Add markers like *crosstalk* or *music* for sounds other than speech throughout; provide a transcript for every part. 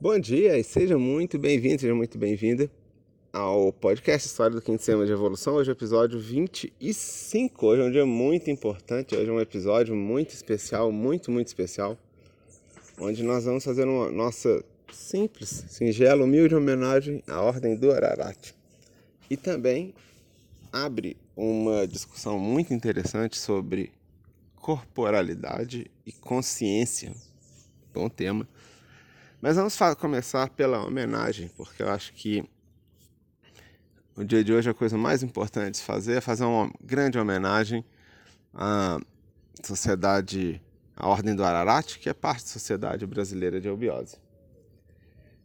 Bom dia e seja muito bem-vindo, seja muito bem-vinda ao podcast História do Quinto Semana de Evolução. Hoje é o episódio 25. Hoje é um dia muito importante, hoje é um episódio muito especial, muito, muito especial, onde nós vamos fazer uma nossa simples, singela, humilde homenagem à Ordem do Ararat. E também abre uma discussão muito interessante sobre corporalidade e consciência. Bom tema. Mas vamos começar pela homenagem, porque eu acho que o dia de hoje a coisa mais importante de fazer é fazer uma grande homenagem à sociedade, à Ordem do Ararat, que é parte da Sociedade Brasileira de Eubiose.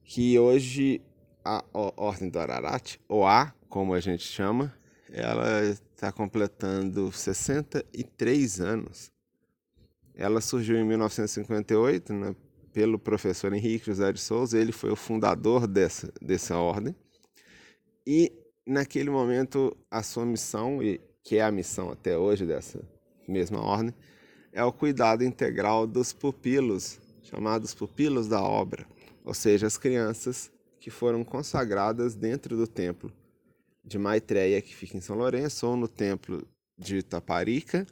Que hoje a Ordem do Ararat, ou A, como a gente chama, ela está completando 63 anos. Ela surgiu em 1958, né, pelo professor Henrique José de Souza, ele foi o fundador dessa, dessa ordem. E naquele momento a sua missão, e que é a missão até hoje dessa mesma ordem, é o cuidado integral dos pupilos, chamados pupilos da obra, ou seja, as crianças que foram consagradas dentro do templo de Maitreya, que fica em São Lourenço, ou no templo de Taparica,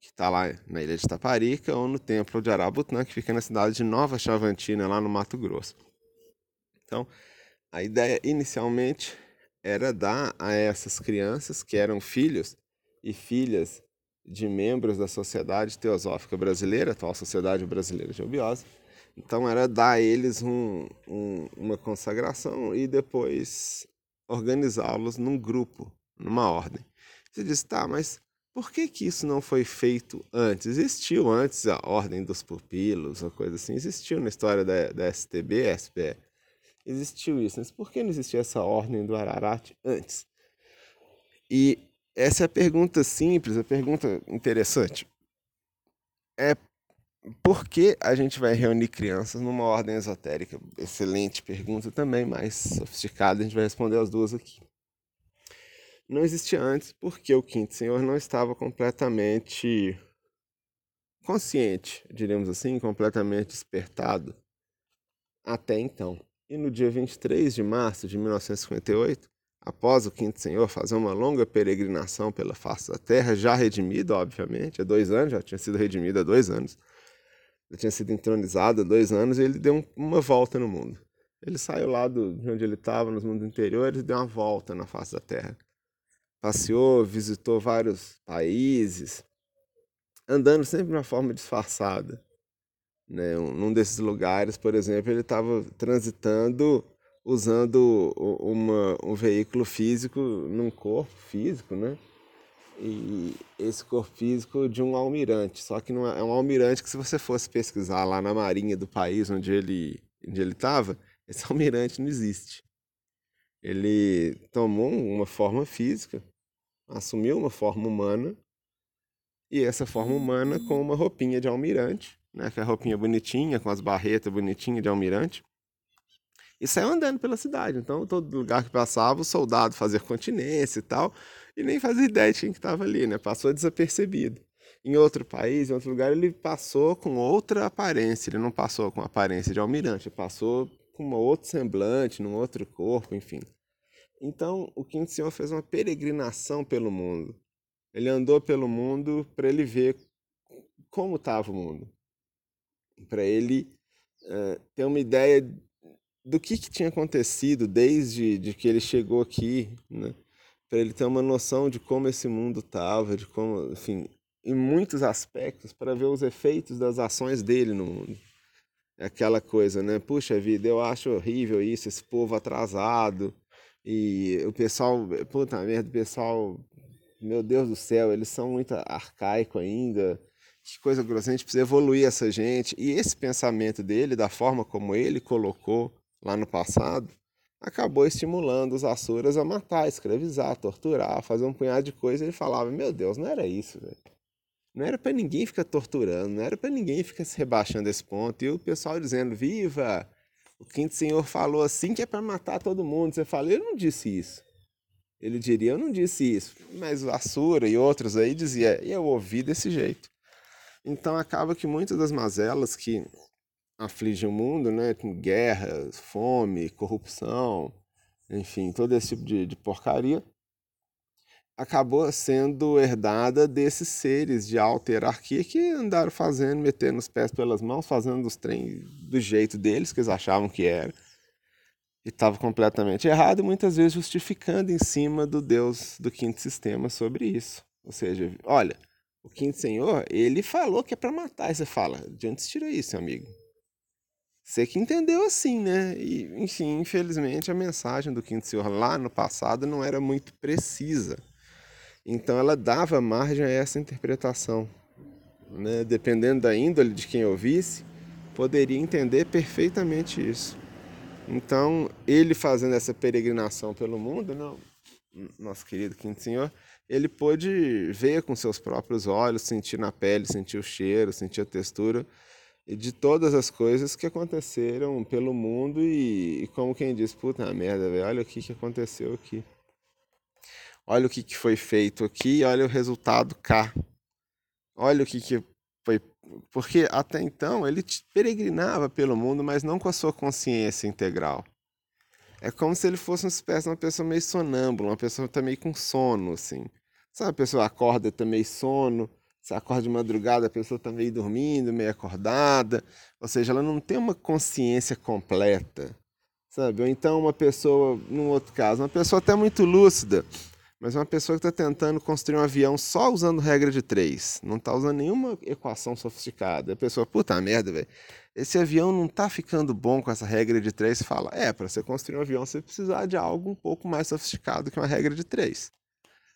que está lá na ilha de Taparica, ou no templo de Arabutã, que fica na cidade de Nova Chavantina, lá no Mato Grosso. Então, a ideia inicialmente era dar a essas crianças, que eram filhos e filhas de membros da Sociedade Teosófica Brasileira, atual Sociedade Brasileira de Obiose, então era dar a eles um, um, uma consagração e depois organizá-los num grupo, numa ordem. Você diz, tá, mas por que, que isso não foi feito antes? Existiu antes a Ordem dos Pupilos, uma coisa assim, existiu na história da, da STB, SPE. Existiu isso, mas por que não existia essa Ordem do Ararat antes? E essa é a pergunta simples, a pergunta interessante. É por que a gente vai reunir crianças numa ordem esotérica? Excelente pergunta também, mais sofisticada, a gente vai responder as duas aqui não existia antes porque o quinto senhor não estava completamente consciente, diríamos assim, completamente despertado até então. E no dia 23 de março de 1958, após o quinto senhor fazer uma longa peregrinação pela face da terra, já redimido, obviamente, há dois anos, já tinha sido redimido há dois anos, já tinha sido entronizado há dois anos, e ele deu uma volta no mundo. Ele saiu lá do, de onde ele estava, nos mundos interiores, e deu uma volta na face da terra passeou, visitou vários países, andando sempre de uma forma disfarçada. Né? Um, num desses lugares, por exemplo, ele estava transitando usando uma, um veículo físico num corpo físico, né? E esse corpo físico de um almirante. Só que não é, é um almirante que se você fosse pesquisar lá na marinha do país onde ele onde ele estava, esse *laughs* almirante não existe. Ele tomou uma forma física assumiu uma forma humana e essa forma humana com uma roupinha de almirante, né, que é a roupinha bonitinha, com as barretas bonitinhas de almirante, e saiu andando pela cidade. Então, todo lugar que passava, o soldado fazia continência e tal, e nem fazia ideia de quem estava ali, né? Passou desapercebido. Em outro país, em outro lugar, ele passou com outra aparência, ele não passou com a aparência de almirante, ele passou com uma outro semblante, num outro corpo, enfim. Então, o quinto senhor fez uma peregrinação pelo mundo. Ele andou pelo mundo para ele ver como estava o mundo, para ele uh, ter uma ideia do que, que tinha acontecido desde de que ele chegou aqui, né? para ele ter uma noção de como esse mundo estava, de como, enfim, em muitos aspectos, para ver os efeitos das ações dele no mundo. É aquela coisa, né? Puxa vida, eu acho horrível isso, esse povo atrasado, e o pessoal, puta merda, o pessoal, meu Deus do céu, eles são muito arcaico ainda. Que coisa grossa, a gente precisa evoluir essa gente. E esse pensamento dele, da forma como ele colocou lá no passado, acabou estimulando os Asuras a matar, escravizar, torturar, fazer um punhado de coisa. Ele falava: Meu Deus, não era isso, velho. Não era para ninguém ficar torturando, não era para ninguém ficar se rebaixando esse ponto. E o pessoal dizendo: Viva! O quinto senhor falou assim que é para matar todo mundo. Você fala, ele não disse isso. Ele diria, eu não disse isso. Mas Assura e outros aí dizia, eu ouvi desse jeito. Então acaba que muitas das mazelas que aflige o mundo, né? Com guerras, fome, corrupção, enfim, todo esse tipo de, de porcaria, acabou sendo herdada desses seres de alta hierarquia que andaram fazendo, metendo os pés pelas mãos, fazendo os trem do jeito deles, que eles achavam que era. E estava completamente errado, e muitas vezes justificando em cima do Deus do quinto sistema sobre isso. Ou seja, olha, o quinto senhor, ele falou que é para matar. E você fala, de onde você tirou isso, amigo? Você que entendeu assim, né? E, enfim, infelizmente a mensagem do quinto senhor lá no passado não era muito precisa. Então ela dava margem a essa interpretação. Né? Dependendo da índole de quem ouvisse, poderia entender perfeitamente isso. Então, ele fazendo essa peregrinação pelo mundo, não, nosso querido quinto senhor, ele pôde ver com seus próprios olhos, sentir na pele, sentir o cheiro, sentir a textura de todas as coisas que aconteceram pelo mundo e, e como quem diz, puta merda, velho, olha o que, que aconteceu aqui. Olha o que, que foi feito aqui, olha o resultado cá. Olha o que, que foi. Porque até então ele peregrinava pelo mundo, mas não com a sua consciência integral. É como se ele fosse uma espécie de uma pessoa meio sonâmbula, uma pessoa que tá meio com sono, assim. Sabe, a pessoa acorda, tá sono, você acorda de madrugada, a pessoa está meio dormindo, meio acordada, ou seja, ela não tem uma consciência completa, sabe? Ou então uma pessoa, num outro caso, uma pessoa até muito lúcida, mas uma pessoa que está tentando construir um avião só usando regra de três, não está usando nenhuma equação sofisticada. A pessoa, puta merda, velho, esse avião não está ficando bom com essa regra de três. Fala, é, para você construir um avião você precisa de algo um pouco mais sofisticado que uma regra de três.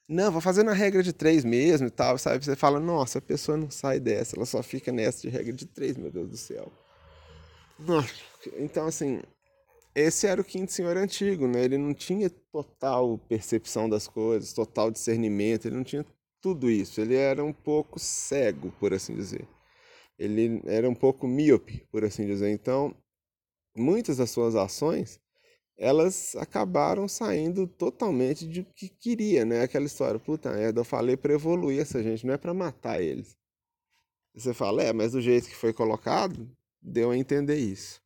Não, vou fazer na regra de três mesmo e tal, sabe? Você fala, nossa, a pessoa não sai dessa, ela só fica nessa de regra de três, meu Deus do céu. Nossa. Então, assim, esse era o quinto senhor antigo, né? Ele não tinha total percepção das coisas, total discernimento, ele não tinha tudo isso. Ele era um pouco cego, por assim dizer. Ele era um pouco míope, por assim dizer. Então, muitas das suas ações elas acabaram saindo totalmente de que queria, né? Aquela história, puta eu falei para evoluir essa gente, não é para matar eles. Você fala, é, mas do jeito que foi colocado, deu a entender isso.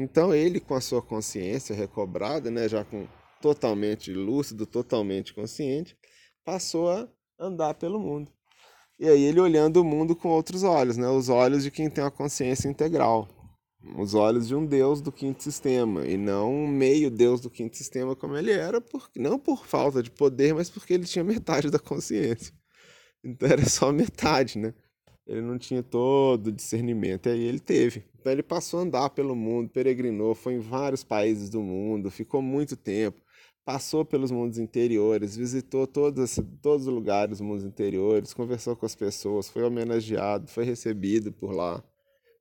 Então ele, com a sua consciência recobrada, né, já com totalmente lúcido, totalmente consciente, passou a andar pelo mundo. E aí ele olhando o mundo com outros olhos, né, os olhos de quem tem uma consciência integral os olhos de um deus do quinto sistema e não um meio deus do quinto sistema como ele era, por, não por falta de poder, mas porque ele tinha metade da consciência. Então era só metade, né? Ele não tinha todo o discernimento, e aí ele teve. Então ele passou a andar pelo mundo, peregrinou, foi em vários países do mundo, ficou muito tempo, passou pelos mundos interiores, visitou todos, todos os lugares dos mundos interiores, conversou com as pessoas, foi homenageado, foi recebido por lá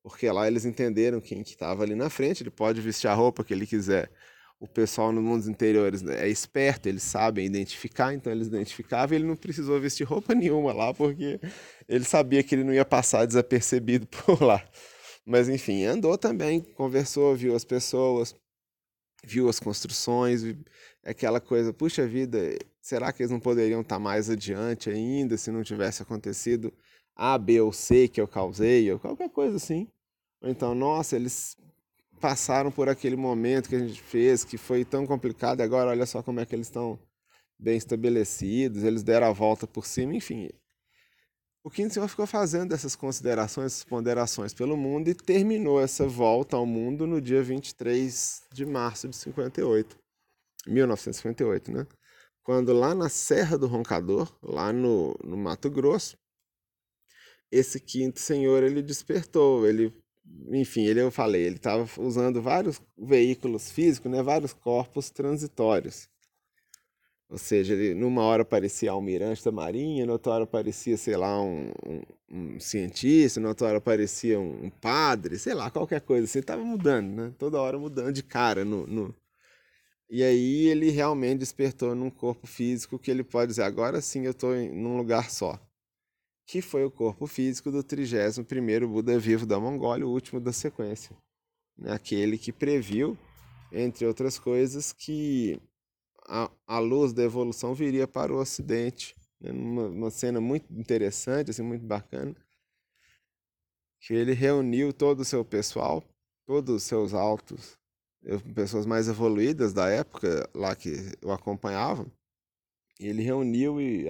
porque lá eles entenderam quem que estava ali na frente, ele pode vestir a roupa que ele quiser. O pessoal nos mundos interiores é esperto, eles sabem identificar, então eles identificavam e ele não precisou vestir roupa *laughs* nenhuma lá, porque ele sabia que ele não ia passar desapercebido *laughs* por lá. Mas enfim, andou também, conversou, viu as pessoas, viu as construções, aquela coisa, puxa vida, será que eles não poderiam estar mais adiante ainda se não tivesse acontecido A, B ou C que eu causei, ou qualquer coisa assim. Ou então, nossa, eles passaram por aquele momento que a gente fez, que foi tão complicado, e agora olha só como é que eles estão bem estabelecidos, eles deram a volta por cima, enfim. O Quinto Senhor ficou fazendo essas considerações, essas ponderações pelo mundo e terminou essa volta ao mundo no dia 23 de março de 58, 1958, né? Quando lá na Serra do Roncador, lá no, no Mato Grosso, esse quinto senhor ele despertou, ele enfim, ele eu falei, ele estava usando vários veículos físicos, né, vários corpos transitórios. Ou seja, ele numa hora parecia almirante da marinha, na outra hora parecia, sei lá, um, um, um cientista, na outra hora parecia um, um, padre, sei lá, qualquer coisa assim. Estava mudando, né? Toda hora mudando de cara. No, no... E aí ele realmente despertou num corpo físico que ele pode dizer, agora sim eu estou num lugar só que foi o corpo físico do 31º Buda vivo da Mongólia, o último da sequência. Né? Aquele que previu, entre outras coisas, que a, a luz da evolução viria para o Ocidente. Né? Uma, uma cena muito interessante, assim, muito bacana, que ele reuniu todo o seu pessoal, todos os seus altos, pessoas mais evoluídas da época lá que o acompanhavam, ele reuniu e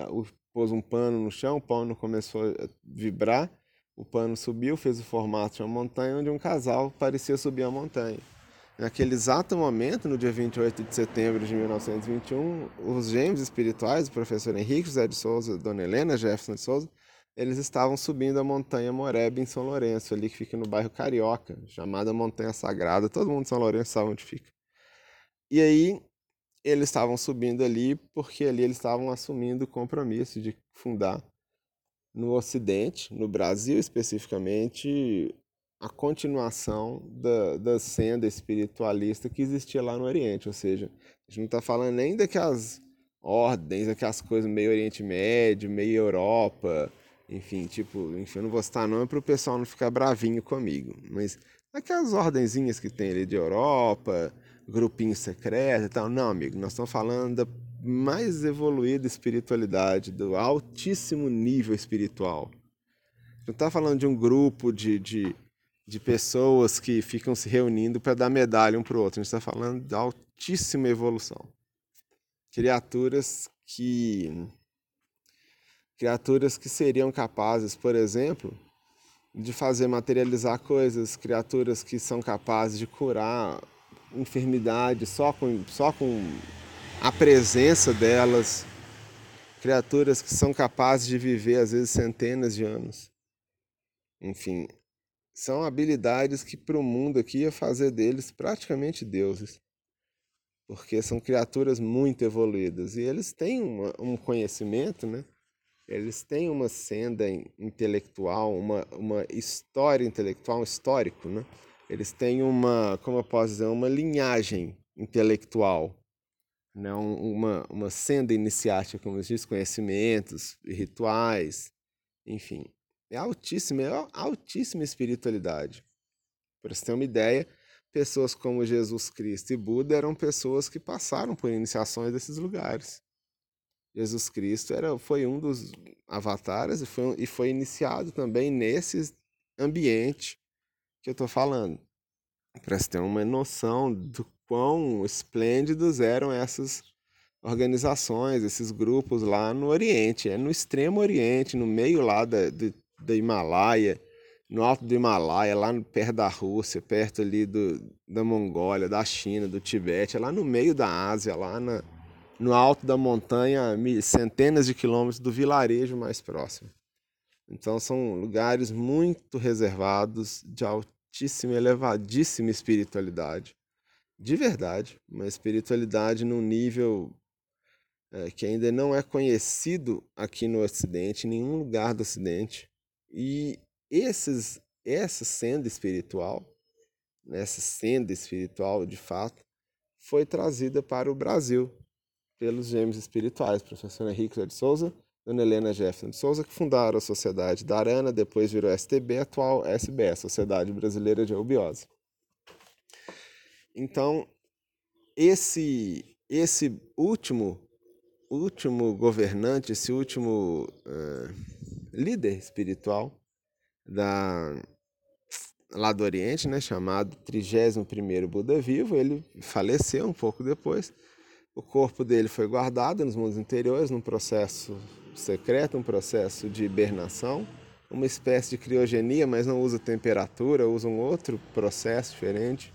pôs um pano no chão, o pano começou a vibrar, o pano subiu, fez o formato de uma montanha, onde um casal parecia subir a montanha. Naquele exato momento, no dia 28 de setembro de 1921, os gêmeos espirituais, o professor Henrique José de Souza Dona Helena Jefferson de Souza, eles estavam subindo a montanha Moreb em São Lourenço, ali que fica no bairro Carioca, chamada Montanha Sagrada. Todo mundo de São Lourenço sabe onde fica. E aí, eles estavam subindo ali porque ali eles estavam assumindo o compromisso de fundar no Ocidente, no Brasil especificamente, a continuação da, da senda espiritualista que existia lá no Oriente. Ou seja, a gente não está falando nem daquelas ordens, daquelas coisas meio Oriente Médio, meio Europa, enfim, tipo, enfim, eu não vou citar nome para o pessoal não ficar bravinho comigo, mas aquelas ordenzinhas que tem ali de Europa, grupinho secreto e tal. Não, amigo, nós estamos falando da mais evoluída espiritualidade, do altíssimo nível espiritual. Não está falando de um grupo de, de de pessoas que ficam se reunindo para dar medalha um para o outro. A gente está falando de altíssima evolução. Criaturas que criaturas que seriam capazes, por exemplo, de fazer materializar coisas, criaturas que são capazes de curar enfermidades só com, só com a presença delas, criaturas que são capazes de viver às vezes centenas de anos. Enfim, são habilidades que para o mundo aqui ia fazer deles praticamente deuses. Porque são criaturas muito evoluídas e eles têm uma, um conhecimento, né? Eles têm uma senda intelectual, uma, uma história intelectual, um histórico, né? Eles têm uma, como eu posso dizer, uma linhagem intelectual, né? uma, uma senda iniciática, como diz, conhecimentos, rituais, enfim. É altíssima, é altíssima espiritualidade. Para você ter uma ideia, pessoas como Jesus Cristo e Buda eram pessoas que passaram por iniciações desses lugares. Jesus Cristo era, foi um dos avatares e foi, e foi iniciado também nesse ambiente que eu estou falando. Para você ter uma noção do quão esplêndidos eram essas organizações, esses grupos lá no Oriente, é no extremo Oriente, no meio lá da, de da Himalaia, no alto do Himalaia, lá perto da Rússia, perto ali do, da Mongólia, da China, do Tibete, é lá no meio da Ásia, lá na, no alto da montanha, centenas de quilômetros do vilarejo mais próximo. Então são lugares muito reservados, de altíssima, elevadíssima espiritualidade. De verdade, uma espiritualidade num nível é, que ainda não é conhecido aqui no Ocidente, em nenhum lugar do Ocidente. E esses, essa senda espiritual, essa senda espiritual de fato, foi trazida para o Brasil pelos gêmeos espirituais, professor Henrique de Souza, Dona Helena Jefferson de Souza, que fundaram a Sociedade da Arana, depois virou STB, atual SBS, Sociedade Brasileira de Eubiose. Então, esse, esse último, último governante, esse último uh, líder espiritual da, lá do Oriente, né, chamado 31º Buda vivo, ele faleceu um pouco depois. O corpo dele foi guardado nos mundos interiores num processo secreto, um processo de hibernação, uma espécie de criogenia, mas não usa temperatura, usa um outro processo diferente,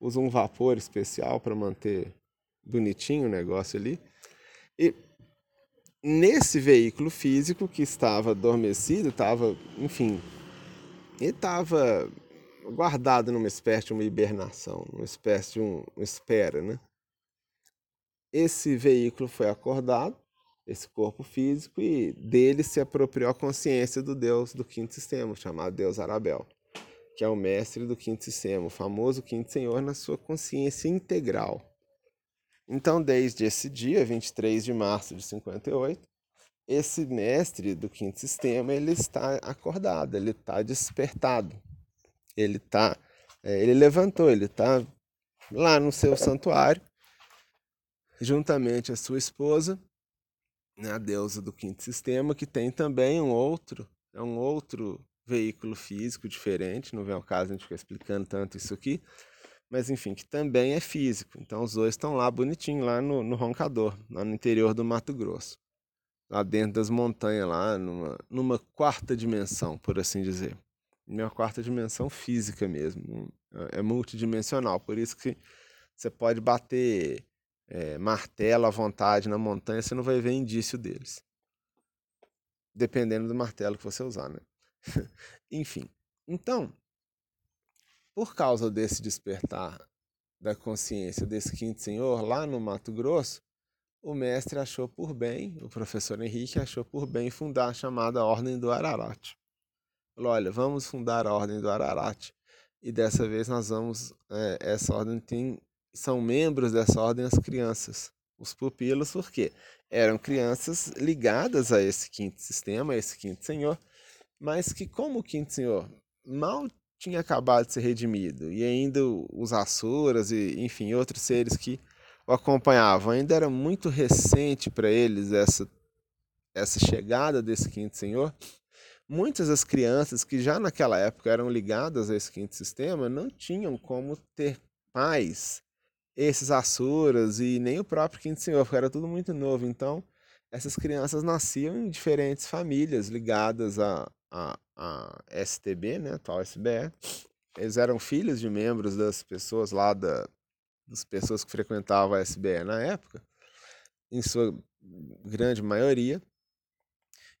usa um vapor especial para manter bonitinho o negócio ali. E nesse veículo físico que estava adormecido, estava, enfim, ele estava guardado numa espécie de uma hibernação, numa espécie de um, uma espera, né? Esse veículo foi acordado, esse corpo físico, e dele se apropriou a consciência do Deus do quinto sistema, chamado Deus Arabel, que é o mestre do quinto sistema, o famoso quinto senhor na sua consciência integral. Então, desde esse dia, 23 de março de 58, esse mestre do quinto sistema ele está acordado, ele está despertado, ele tá, é, ele levantou, ele está lá no seu santuário, juntamente a sua esposa, né, a deusa do quinto sistema, que tem também um outro, é um outro veículo físico diferente, não vem ao caso a gente ficar explicando tanto isso aqui, mas enfim, que também é físico. Então os dois estão lá bonitinho, lá no, no Roncador, lá no interior do Mato Grosso. Lá dentro das montanhas, lá numa, numa quarta dimensão, por assim dizer. Uma quarta dimensão física mesmo. É multidimensional, por isso que você pode bater é, martelo à vontade na montanha, você não vai ver indício deles. Dependendo do martelo que você usar, né? *laughs* Enfim. Então, por causa desse despertar da consciência desse quinto senhor lá no Mato Grosso, o mestre achou por bem, o professor Henrique achou por bem fundar a chamada Ordem do Ararat. Falou: olha, vamos fundar a Ordem do Ararat e dessa vez nós vamos. É, essa ordem tem. São membros dessa ordem as crianças, os pupilos, porque eram crianças ligadas a esse quinto sistema, a esse quinto senhor, mas que, como o quinto senhor mal tinha acabado de ser redimido, e ainda os Asuras e, enfim, outros seres que o acompanhavam, ainda era muito recente para eles essa, essa chegada desse quinto senhor, muitas das crianças que já naquela época eram ligadas a esse quinto sistema não tinham como ter pais, esses Asuras e nem o próprio quinto senhor, porque era tudo muito novo. Então, essas crianças nasciam em diferentes famílias ligadas a, a, a STB, né, atual SBE. Eles eram filhos de membros das pessoas lá da das pessoas que frequentavam a SBE na época, em sua grande maioria.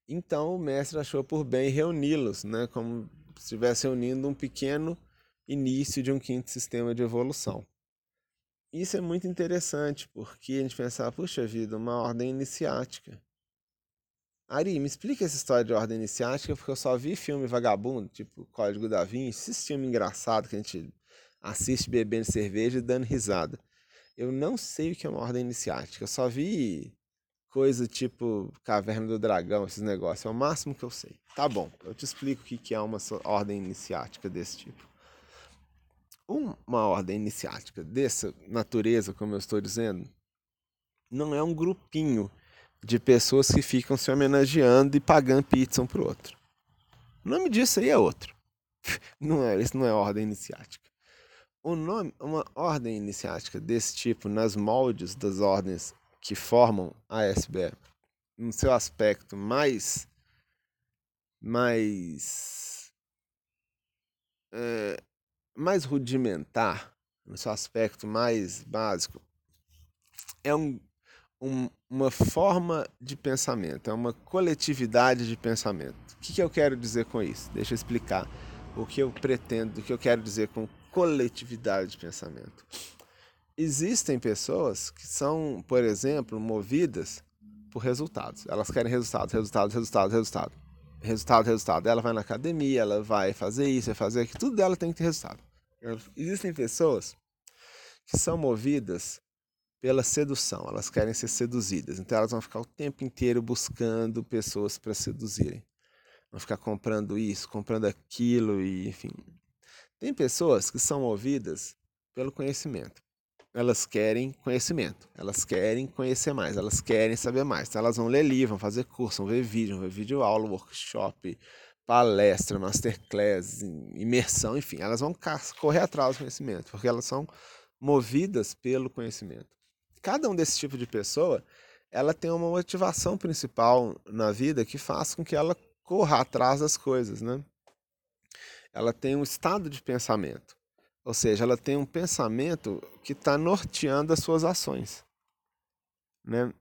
Então o mestre achou por bem reuni-los, né, como se estivesse reunindo um pequeno início de um quinto sistema de evolução. Isso é muito interessante, porque a gente pensava, puxa vida, uma ordem iniciática. Ari, me explica essa história de ordem iniciática, porque eu só vi filme vagabundo, tipo Código da Vinci, esse filme engraçado que a gente assiste bebendo cerveja e dando risada. Eu não sei o que é uma ordem iniciática, eu só vi coisa tipo Caverna do Dragão, esses negócios. É o máximo que eu sei. Tá bom, eu te explico o que é uma ordem iniciática desse tipo. Uma ordem iniciática dessa natureza, como eu estou dizendo, não é um grupinho de pessoas que ficam se homenageando e pagando pizza um pro outro. O nome disso aí é outro. *laughs* Não é, isso não é ordem iniciática. O nome, uma ordem iniciática desse tipo, nas moldes das ordens que formam a SBE no seu aspecto mais mais é, mais rudimentar no seu aspecto mais básico é um, um, uma forma de pensamento é uma coletividade de pensamento o que, que eu quero dizer com isso deixa eu explicar o que eu pretendo o que eu quero dizer com coletividade de pensamento existem pessoas que são, por exemplo, movidas por resultados. Elas querem resultados, resultados, resultados, resultado. Resultado, resultado. Ela vai na academia, ela vai fazer isso, vai fazer aquilo, tudo dela tem que ter resultado. Existem pessoas que são movidas pela sedução, elas querem ser seduzidas. Então elas vão ficar o tempo inteiro buscando pessoas para seduzirem. Vão ficar comprando isso, comprando aquilo e enfim. Tem pessoas que são movidas pelo conhecimento elas querem conhecimento, elas querem conhecer mais, elas querem saber mais. Então elas vão ler livro, vão fazer curso, vão ver vídeo, vão ver vídeo aula, workshop, palestra, masterclass, imersão, enfim, elas vão correr atrás do conhecimento, porque elas são movidas pelo conhecimento. Cada um desse tipo de pessoa, ela tem uma motivação principal na vida que faz com que ela corra atrás das coisas, né? Ela tem um estado de pensamento. Ou seja, ela tem um pensamento que está norteando as suas ações. Né?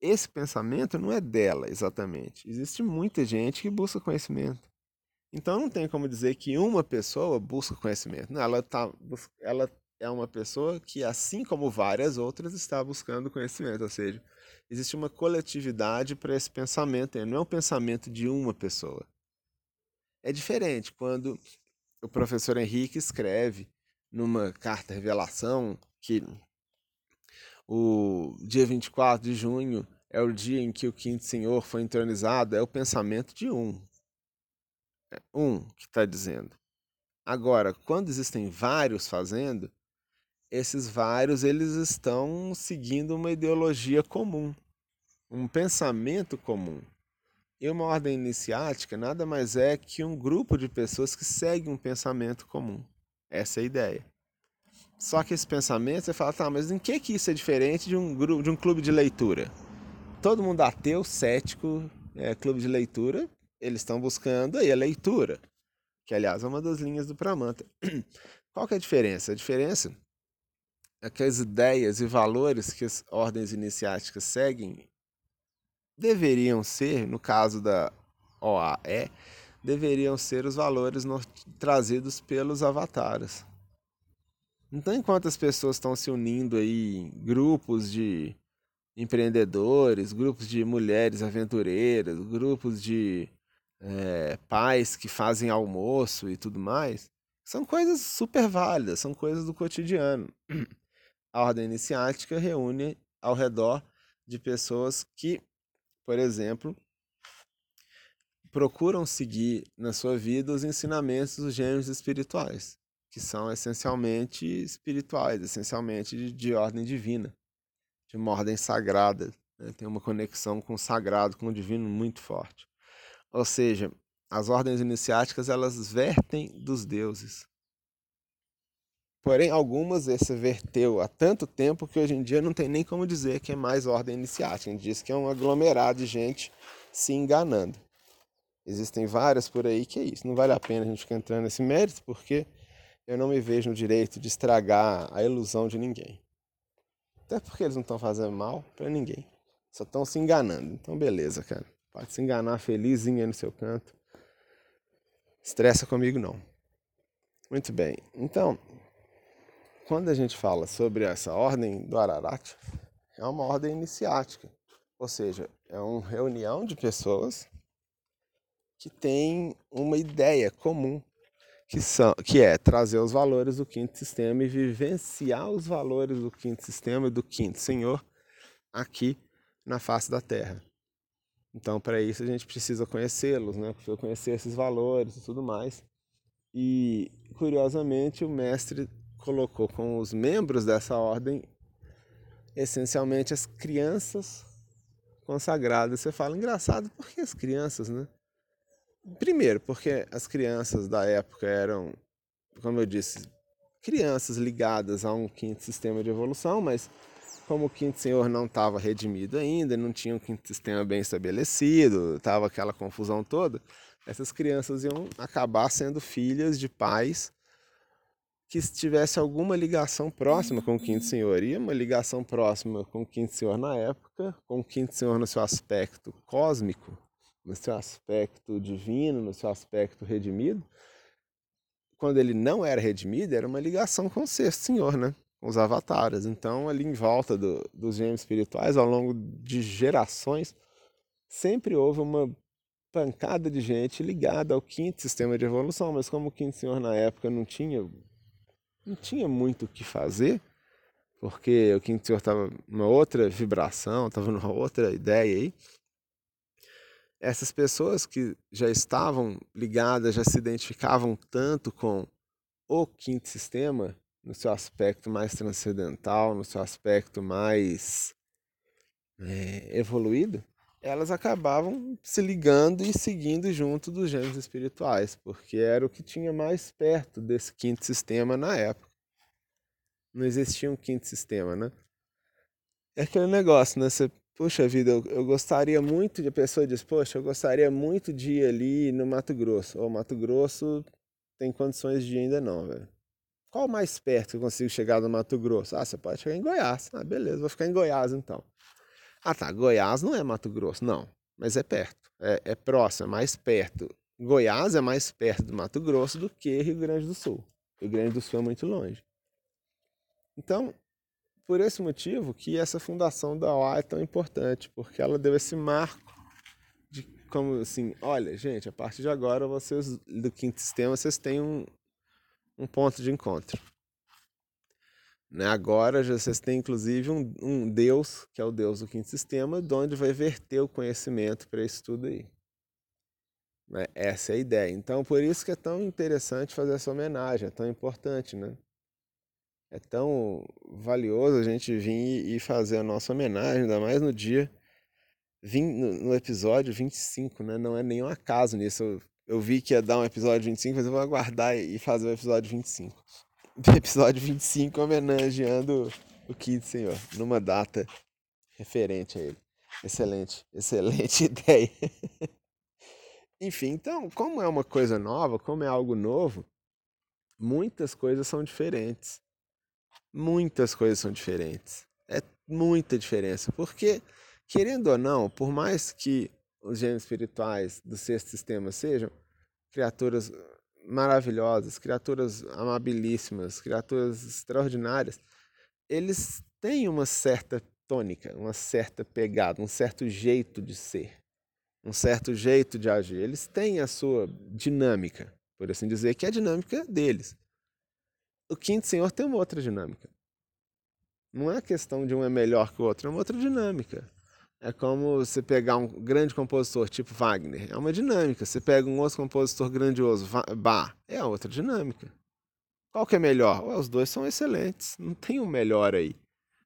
Esse pensamento não é dela exatamente. Existe muita gente que busca conhecimento. Então não tem como dizer que uma pessoa busca conhecimento. Não, ela, tá, ela é uma pessoa que, assim como várias outras, está buscando conhecimento. Ou seja, existe uma coletividade para esse pensamento. Não é um pensamento de uma pessoa. É diferente quando o professor Henrique escreve numa carta revelação que o dia 24 de junho é o dia em que o quinto senhor foi entronizado, é o pensamento de um. É um que está dizendo. Agora, quando existem vários fazendo, esses vários eles estão seguindo uma ideologia comum, um pensamento comum. E uma ordem iniciática nada mais é que um grupo de pessoas que seguem um pensamento comum. Essa é a ideia. Só que esse pensamento, você fala, tá, mas em que, que isso é diferente de um, grupo, de um clube de leitura? Todo mundo ateu, cético, é, clube de leitura, eles estão buscando aí a leitura, que aliás é uma das linhas do Pramanta. *clears throat* Qual que é a diferença? A diferença é que as ideias e valores que as ordens iniciáticas seguem deveriam ser, no caso da OAE, deveriam ser os valores trazidos pelos avatares. Então, enquanto as pessoas estão se unindo aí em grupos de empreendedores, grupos de mulheres aventureiras, grupos de é, pais que fazem almoço e tudo mais, são coisas super válidas, são coisas do cotidiano. A ordem iniciática reúne ao redor de pessoas que, por exemplo, procuram seguir na sua vida os ensinamentos dos gênios espirituais que são essencialmente espirituais, essencialmente de, de ordem divina, de uma ordem sagrada. Né? Tem uma conexão com o sagrado, com o divino muito forte. Ou seja, as ordens iniciáticas elas vertem dos deuses. Porém, algumas esse verteu há tanto tempo que hoje em dia não tem nem como dizer que é mais ordem iniciática. A gente diz que é um aglomerado de gente se enganando. Existem várias por aí que é isso. Não vale a pena a gente ficar entrando nesse mérito, porque eu não me vejo no direito de estragar a ilusão de ninguém. Até porque eles não estão fazendo mal para ninguém. Só estão se enganando. Então, beleza, cara. Pode se enganar felizinho aí no seu canto. Estressa comigo, não. Muito bem. Então, quando a gente fala sobre essa ordem do Ararat, é uma ordem iniciática. Ou seja, é uma reunião de pessoas que têm uma ideia comum que, são, que é trazer os valores do quinto sistema e vivenciar os valores do quinto sistema e do quinto Senhor aqui na face da Terra. Então, para isso, a gente precisa conhecê-los, né? Precisa conhecer esses valores e tudo mais. E, curiosamente, o mestre colocou com os membros dessa ordem, essencialmente, as crianças consagradas. Você fala, engraçado, por que as crianças, né? Primeiro, porque as crianças da época eram, como eu disse, crianças ligadas a um quinto sistema de evolução, mas como o quinto senhor não estava redimido ainda, não tinha um quinto sistema bem estabelecido, estava aquela confusão toda, essas crianças iam acabar sendo filhas de pais que tivesse alguma ligação próxima com o quinto senhor. E uma ligação próxima com o quinto senhor na época, com o quinto senhor no seu aspecto cósmico, no seu aspecto divino, no seu aspecto redimido, quando ele não era redimido, era uma ligação com o sexto senhor, né? Com os avatares. Então, ali em volta do, dos gêmeos espirituais, ao longo de gerações, sempre houve uma pancada de gente ligada ao quinto sistema de evolução, mas como o quinto senhor na época não tinha não tinha muito o que fazer, porque o quinto senhor estava numa outra vibração, estava numa outra ideia aí, essas pessoas que já estavam ligadas, já se identificavam tanto com o quinto sistema, no seu aspecto mais transcendental, no seu aspecto mais é, evoluído, elas acabavam se ligando e seguindo junto dos gêneros espirituais, porque era o que tinha mais perto desse quinto sistema na época. Não existia um quinto sistema, né? É aquele negócio, né? Você Puxa vida, eu, eu, gostaria muito de a pessoa diz, poxa, eu gostaria muito de ir ali no Mato Grosso. Ou Mato Grosso tem condições de ir ainda não, velho. Qual mais perto que eu consigo chegar do Mato Grosso? Ah, você pode chegar em Goiás. Ah, beleza, vou ficar em Goiás então. Ah, tá, Goiás não é Mato Grosso, não, mas é perto, é, é próximo, é mais perto. Goiás é mais perto do Mato Grosso do que Rio Grande do Sul. Rio Grande do Sul é muito longe. Então, por esse motivo que essa fundação da OA é tão importante, porque ela deu esse marco de como assim, olha, gente, a partir de agora vocês do quinto sistema vocês têm um, um ponto de encontro. Né? Agora vocês têm inclusive um, um Deus, que é o Deus do quinto sistema, de onde vai verter o conhecimento para isso tudo aí. Né? Essa é a ideia. Então, por isso que é tão interessante fazer essa homenagem, é tão importante, né? É tão valioso a gente vir e fazer a nossa homenagem, ainda mais no dia no episódio 25, né? Não é nenhum acaso nisso. Eu, vi que ia dar um episódio 25, mas eu vou aguardar e fazer o episódio 25. O *laughs* episódio 25 homenageando o Kid Senhor, numa data referente a ele. Excelente, excelente *laughs* ideia. Enfim, então, como é uma coisa nova, como é algo novo, muitas coisas são diferentes. Muitas coisas são diferentes. É muita diferença, porque querendo ou não, por mais que os gênios espirituais do sexto sistema sejam criaturas maravilhosas, criaturas amabilíssimas, criaturas extraordinárias, eles têm uma certa tônica, uma certa pegada, um certo jeito de ser, um certo jeito de agir. Eles têm a sua dinâmica, por assim dizer, que é a dinâmica deles. O quinto senhor tem uma outra dinâmica. Não é questão de um é melhor que o outro, é uma outra dinâmica. É como você pegar um grande compositor tipo Wagner, é uma dinâmica. Você pega um outro compositor grandioso, Bach, é outra dinâmica. Qual que é melhor? os dois são excelentes, não tem um melhor aí.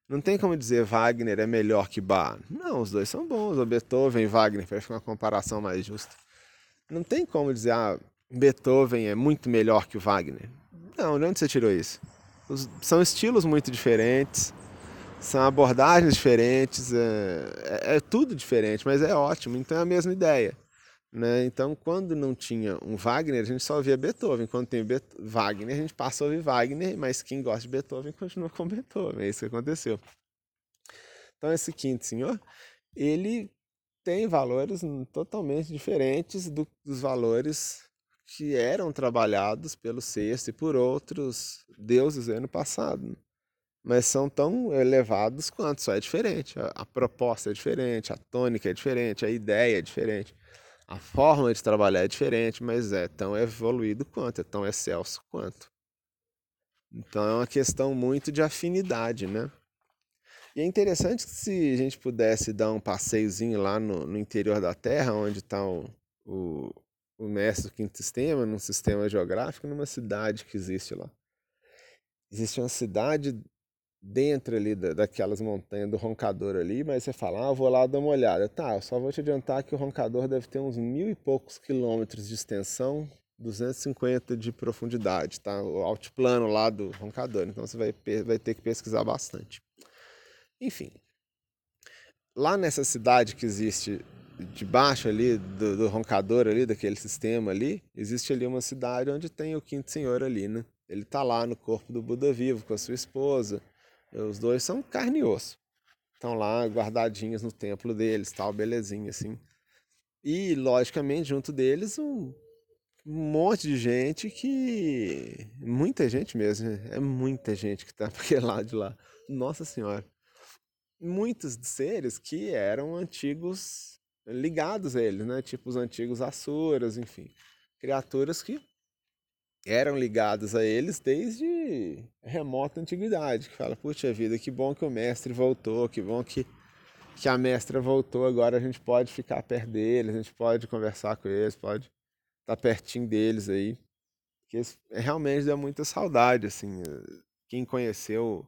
Não tem como dizer Wagner é melhor que Bach. Não, os dois são bons. O Beethoven e Wagner, para ficar uma comparação mais justa. Não tem como dizer, ah, Beethoven é muito melhor que o Wagner. Não, de onde você tirou isso? Os, são estilos muito diferentes, são abordagens diferentes, é, é, é, tudo diferente, mas é ótimo, então é a mesma ideia. Né? Então, quando não tinha um Wagner, a gente só ouvia Beethoven. Quando tem Bet Wagner, a gente passa a ouvir Wagner, mas quem gosta de Beethoven continua com Beethoven. É isso que aconteceu. Então, esse quinto senhor, ele tem valores totalmente diferentes do, dos valores que eram trabalhados pelo sexto e por outros deuses ano passado mas são tão elevados quanto, só é diferente. A, a, proposta é diferente, a tônica é diferente, a ideia é diferente, a forma de trabalhar é diferente, mas é tão evoluído quanto, é tão excelso quanto. Então é uma questão muito de afinidade, né? E é interessante que se a gente pudesse dar um passeiozinho lá no, no interior da Terra, onde está o, o, o mestre do quinto sistema, num sistema geográfico, numa cidade que existe lá. Existe uma cidade dentro ali da, daquelas montanhas do roncador ali, mas você fala, ah, vou lá dar uma olhada. Tá, eu só vou te adiantar que o roncador deve ter uns mil e poucos quilômetros de extensão, 250 de profundidade, tá? O altiplano lá do roncador, então você vai, vai ter que pesquisar bastante. Enfim, lá nessa cidade que existe debaixo ali do, do roncador ali, daquele sistema ali, existe ali uma cidade onde tem o quinto senhor ali, né? Ele tá lá no corpo do Buda vivo com a sua esposa, os dois são carne e osso. Estão lá guardadinhos no templo deles, tal, belezinha assim. E, logicamente, junto deles, um monte de gente que. Muita gente mesmo, né? é muita gente que *laughs* para aquele lado de lá. Nossa Senhora. Muitos seres que eram antigos ligados a eles, né? Tipo os antigos Asuras, enfim. Criaturas que eram ligados a eles desde remota antiguidade, que fala, puxa vida, que bom que o mestre voltou, que bom que, que a mestra voltou, agora a gente pode ficar perto deles, a gente pode conversar com eles, pode estar tá pertinho deles aí. Porque realmente dá muita saudade, assim, quem conheceu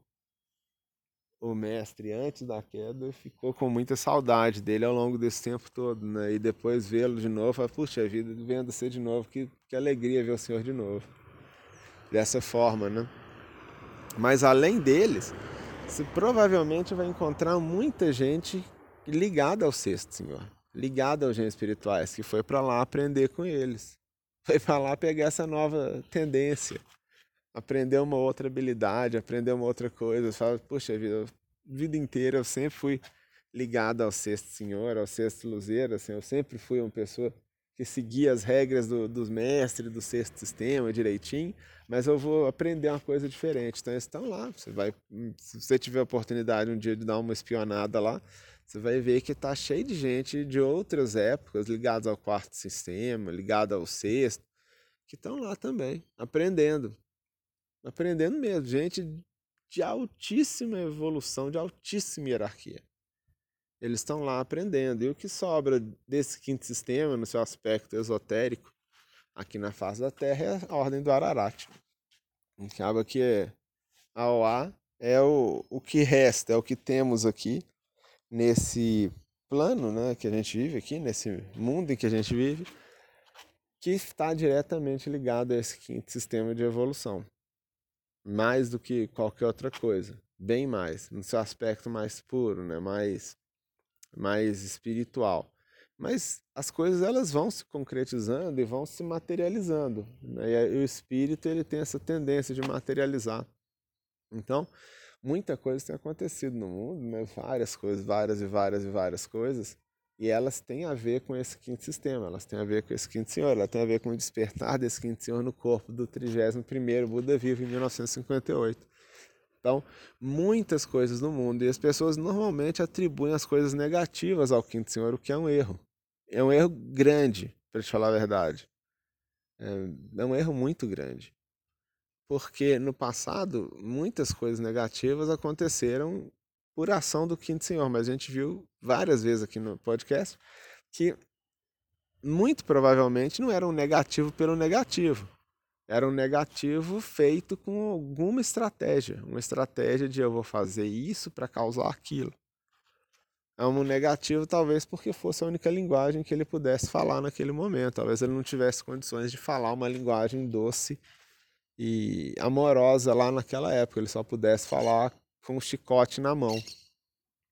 o mestre antes da queda ficou com muita saudade dele ao longo desse tempo todo, né? E depois vê-lo de novo, fala, puxa vida, vendo você de novo, que, que alegria ver o Senhor de novo. Dessa forma, né? Mas além deles, você provavelmente vai encontrar muita gente ligada ao sexto Senhor, ligada aos gênios espirituais, que foi para lá aprender com eles. Foi para lá pegar essa nova tendência aprender uma outra habilidade, aprender uma outra coisa. Você fala, poxa vida, vida inteira eu sempre fui ligado ao sexto senhor, ao sexto luzeiro, assim, eu sempre fui uma pessoa que seguia as regras do, dos mestres do sexto sistema direitinho, mas eu vou aprender uma coisa diferente. Então eles estão lá, você vai, se você tiver a oportunidade um dia de dar uma espionada lá, você vai ver que está cheio de gente de outras épocas ligados ao quarto sistema, ligado ao sexto, que estão lá também, aprendendo aprendendo mesmo, gente de altíssima evolução, de altíssima hierarquia. Eles estão lá aprendendo. E o que sobra desse quinto sistema, no seu aspecto esotérico, aqui na face da Terra, é a ordem do Ararat. Acaba que a OA é o, o que resta, é o que temos aqui nesse plano né, que a gente vive aqui, nesse mundo em que a gente vive, que está diretamente ligado a esse quinto sistema de evolução. Mais do que qualquer outra coisa. Bem mais, no seu aspecto mais puro, né, mais, mais espiritual. Mas as coisas elas vão se concretizando e vão se materializando. Né? E o espírito ele tem essa tendência de materializar. Então, muita coisa tem acontecido no mundo, né? várias coisas, várias e várias e várias coisas, e elas têm a ver com esse quinto sistema, elas têm a ver com esse quinto senhor, elas têm a ver com o despertar desse quinto senhor no corpo do 31º Buda vivo em 1958. Então, muitas coisas no mundo, e as pessoas normalmente atribuem as coisas negativas ao quinto senhor, o que é um erro. É um erro grande, para te falar a verdade. É, é um erro muito grande porque no passado muitas coisas negativas aconteceram por ação do quinto senhor, mas a gente viu várias vezes aqui no podcast que muito provavelmente não era um negativo pelo negativo. Era um negativo feito com alguma estratégia, uma estratégia de eu vou fazer isso para causar aquilo. É um negativo talvez porque fosse a única linguagem que ele pudesse falar naquele momento. Talvez ele não tivesse condições de falar uma linguagem doce e amorosa lá naquela época. Ele só pudesse falar com o chicote na mão.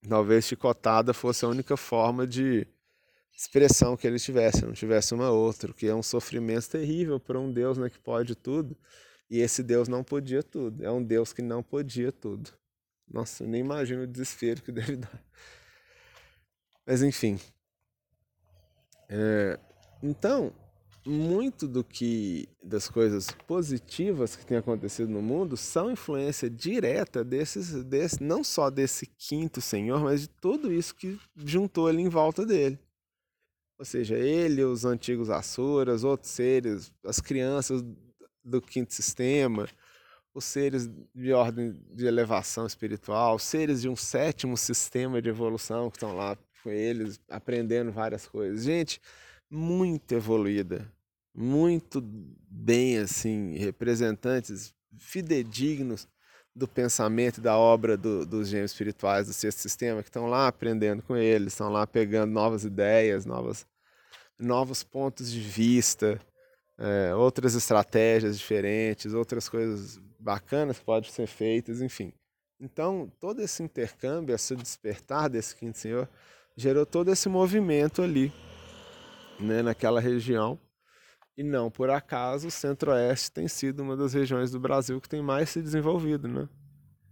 Talvez chicotada fosse a única forma de expressão que ele tivesse, não tivesse uma outra, que é um sofrimento terrível para um Deus né, que pode tudo. E esse Deus não podia tudo. É um Deus que não podia tudo. Nossa, eu nem imagino o desespero que *laughs* deve dar. Mas enfim. É, então, muito do que das coisas positivas que tem acontecido no mundo são influência direta desses, desse, não só desse quinto senhor, mas de tudo isso que juntou ali em volta dele. Ou seja, ele, os antigos Asuras, outros seres, as crianças do quinto sistema, os seres de ordem de elevação espiritual, seres de um sétimo sistema de evolução que estão lá com eles, aprendendo várias coisas. Gente, muito evoluída, muito bem assim, representantes fidedignos do pensamento e da obra do, dos gêmeos espirituais do sexto sistema, que estão lá aprendendo com eles, estão lá pegando novas ideias, novas, novos pontos de vista, é, outras estratégias diferentes, outras coisas bacanas que podem ser feitas, enfim. Então, todo esse intercâmbio, esse despertar desse quinto senhor, gerou todo esse movimento ali, né, naquela região, e não por acaso o Centro-Oeste tem sido uma das regiões do Brasil que tem mais se desenvolvido, né?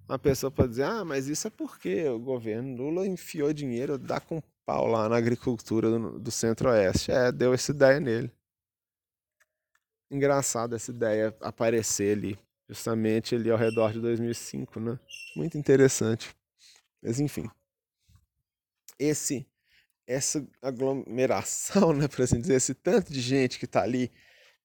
Uma pessoa pode dizer, ah, mas isso é porque o governo Lula enfiou dinheiro, dá com pau lá na agricultura do, Centro-Oeste. É, deu essa ideia nele. Engraçado essa ideia aparecer ali, justamente ali ao redor de 2005, né? Muito interessante. Mas enfim, esse essa aglomeração, *laughs* né, por assim dizer, esse tanto de gente que está ali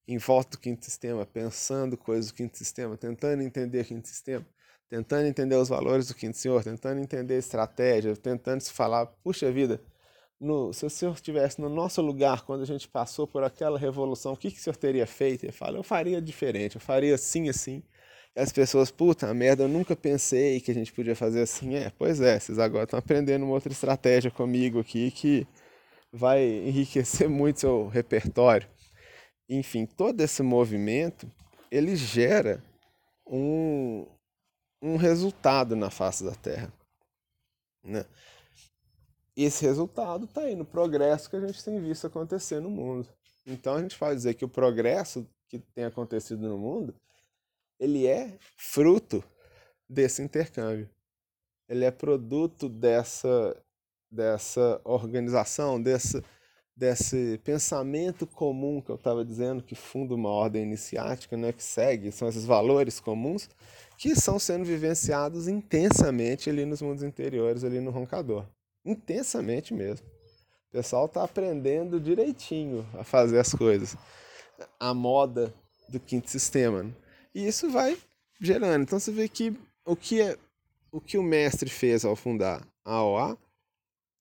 em volta do quinto sistema, pensando coisas do quinto sistema, tentando entender o quinto sistema, tentando entender os valores do quinto senhor, tentando entender a estratégia, tentando se falar, puxa vida, no, se o senhor estivesse no nosso lugar quando a gente passou por aquela revolução, o que, que o senhor teria feito? Ele fala, eu faria diferente, eu faria assim, assim. As pessoas, puta merda, eu nunca pensei que a gente podia fazer assim. É, pois é, vocês agora estão aprendendo uma outra estratégia comigo aqui que vai enriquecer *laughs* muito seu repertório. Enfim, todo esse movimento, ele gera um, um resultado na face da Terra. Né? Esse resultado está aí no progresso que a gente tem visto acontecer no mundo. Então a gente pode dizer que o progresso que tem acontecido no mundo ele é fruto desse intercâmbio. Ele é produto dessa, dessa organização, dessa, desse pensamento comum que eu estava dizendo, que funda uma ordem iniciática, né, que segue, são esses valores comuns que estão sendo vivenciados intensamente ali nos mundos interiores, ali no roncador. Intensamente mesmo. O pessoal está aprendendo direitinho a fazer as coisas. A moda do quinto sistema. Né? E isso vai gerando. Então você vê que o que, é, o, que o mestre fez ao fundar a OA,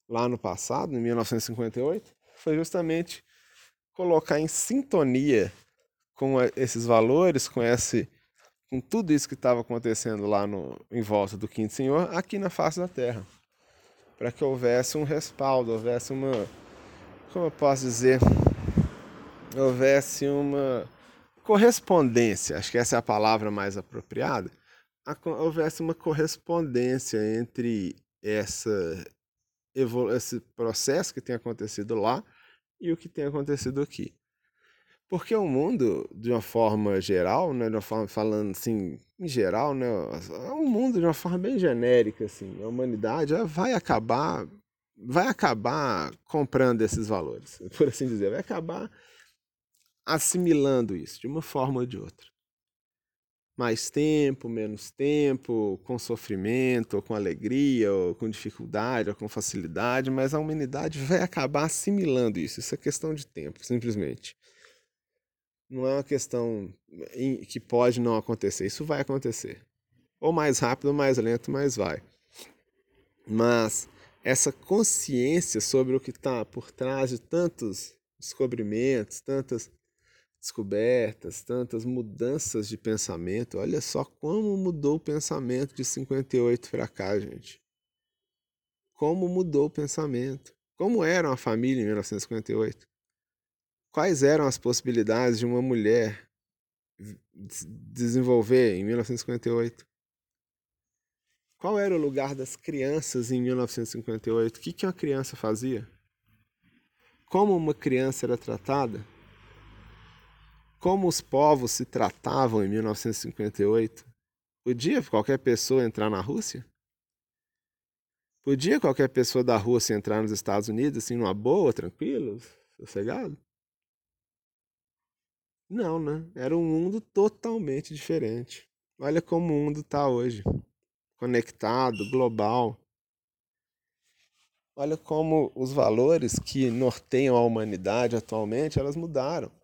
lá no passado, em 1958, foi justamente colocar em sintonia com esses valores, com esse com tudo isso que estava acontecendo lá no, em volta do Quinto Senhor, aqui na face da Terra. para que houvesse um respaldo, houvesse uma, como eu posso dizer, houvesse uma correspondência, acho que essa é a palavra mais apropriada, houvesse uma correspondência entre essa, esse processo que tem acontecido lá e o que tem acontecido aqui. Porque o mundo, de uma forma geral, né, de uma forma falando assim, em geral, né, é um mundo de uma forma bem genérica, assim, a humanidade vai acabar, vai acabar comprando esses valores, *laughs* por assim dizer, vai acabar assimilando isso de uma forma ou de outra. Mais tempo, menos tempo, com sofrimento, ou com alegria, ou com dificuldade, ou com facilidade, mas a humanidade vai acabar assimilando isso. Isso é questão de tempo, simplesmente não é uma questão que pode não acontecer. Isso vai acontecer. Ou mais rápido ou mais lento, mas vai. Mas essa consciência sobre o que está por trás de tantos descobrimentos, tantas descobertas, tantas mudanças de pensamento. Olha só como mudou o pensamento de 58 para cá, gente. Como mudou o pensamento. Como era uma família em 1958? Quais eram as possibilidades de uma mulher desenvolver em 1958? Qual era o lugar das crianças em 1958? O que uma criança fazia? Como uma criança era tratada? Como os povos se tratavam em 1958? Podia qualquer pessoa entrar na Rússia? Podia qualquer pessoa da Rússia entrar nos Estados Unidos assim, numa boa, tranquilo, sossegado? Não, né? Era um mundo totalmente diferente. Olha como o mundo está hoje. Conectado, global. Olha como os valores que norteiam a humanidade atualmente, elas mudaram.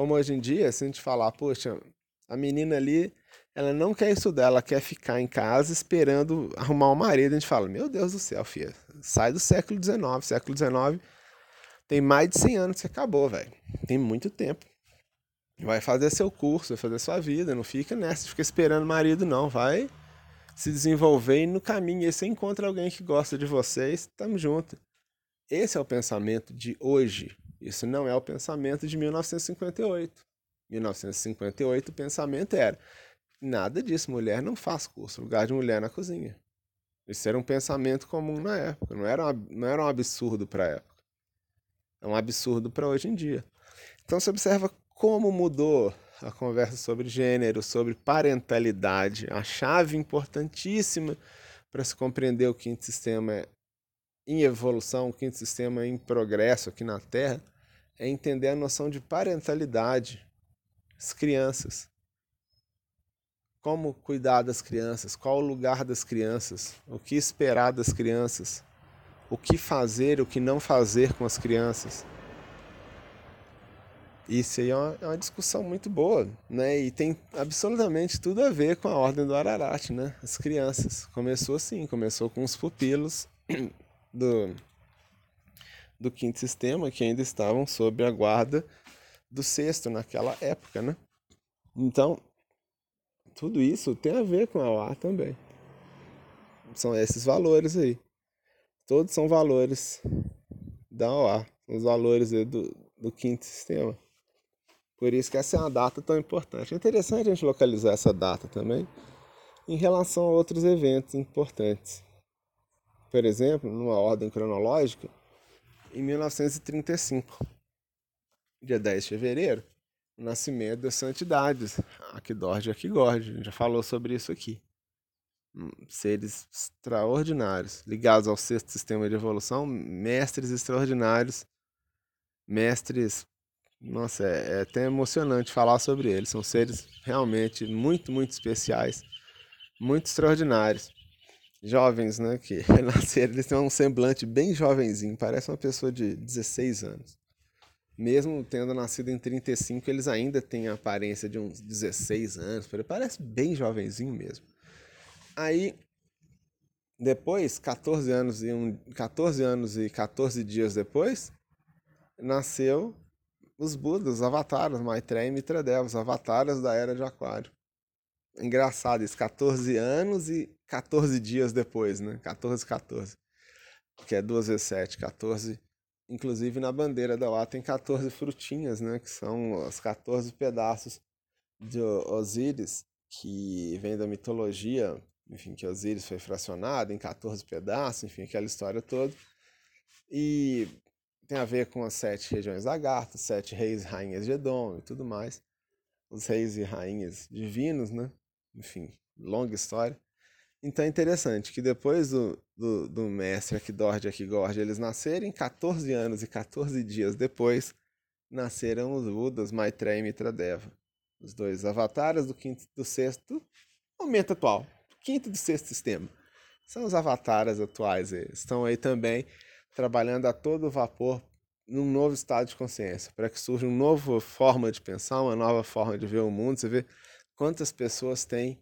Como hoje em dia, se a gente falar, poxa, a menina ali, ela não quer estudar, ela quer ficar em casa esperando arrumar um marido. A gente fala, meu Deus do céu, filha, sai do século XIX. Século XIX tem mais de 100 anos que acabou, velho. Tem muito tempo. Vai fazer seu curso, vai fazer sua vida. Não fica nessa, fica esperando marido, não. Vai se desenvolver e no caminho aí você encontra alguém que gosta de vocês, estamos juntos. Esse é o pensamento de hoje. Isso não é o pensamento de 1958. 1958 o pensamento era nada disso, mulher não faz curso, lugar de mulher na cozinha. Isso era um pensamento comum na época, não era, um, não era um absurdo para a época. É um absurdo para hoje em dia. Então você observa como mudou a conversa sobre gênero, sobre parentalidade, a chave importantíssima para se compreender o quinto sistema em evolução, o quinto sistema em progresso aqui na Terra, é entender a noção de parentalidade, as crianças. Como cuidar das crianças, qual o lugar das crianças, o que esperar das crianças, o que fazer, o que não fazer com as crianças. Isso aí é uma, é uma, discussão muito boa, né? E tem absolutamente tudo a ver com a ordem do Ararat, né? As crianças. Começou assim, começou com os pupilos *clears throat* do, do quinto sistema que ainda estavam sob a guarda do sexto naquela época, né? Então, tudo isso tem a ver com a OA também. São esses valores aí. Todos são valores da OA, os valores do, do quinto sistema. Por isso que essa é uma data tão importante. É interessante a gente localizar essa data também em relação a outros eventos importantes. Por exemplo, numa ordem cronológica, em 1935, dia 10 de fevereiro, o nascimento das santidades, Aquidorge e Aquigorge. A gente já falou sobre isso aqui seres extraordinários, ligados ao sexto sistema de evolução, mestres extraordinários, mestres. Nossa, é, é até emocionante falar sobre eles. São seres realmente muito, muito especiais, muito extraordinários. Jovens, né? Que *laughs* nasceram, eles têm um semblante bem jovenzinho, parece uma pessoa de 16 anos. Mesmo tendo nascido em 35, eles ainda têm a aparência de uns 16 anos, parece bem jovenzinho mesmo. Aí, depois, 14 anos e, um, 14 anos e 14 dias depois, nasceu os Budas, os avatares, Maitreya e Mitradeva, os avatares da Era de Aquário. engraçado isso, 14 anos e 14 dias depois, né? 14, 14. Que é 2 vezes 7, 14. Inclusive na bandeira da UA tem 14 frutinhas, né? Que são os 14 pedaços de Osíris, que vem da mitologia, enfim, que Osíris foi fracionado em 14 pedaços, enfim, aquela história toda. E tem a ver com as sete regiões lagartas, sete reis e rainhas de Edom e tudo mais. Os reis e rainhas divinos, né? Enfim, longa história. Então é interessante que depois do, do, do mestre Akdord e Akgord eles nascerem, 14 anos e 14 dias depois, nasceram os Budas Maitreya e Mitradeva. Os dois avatares do quinto do sexto momento atual, quinto do sexto sistema. São os avatares atuais, eles estão aí também trabalhando a todo vapor num novo estado de consciência, para que surja uma nova forma de pensar, uma nova forma de ver o mundo. Você vê quantas pessoas têm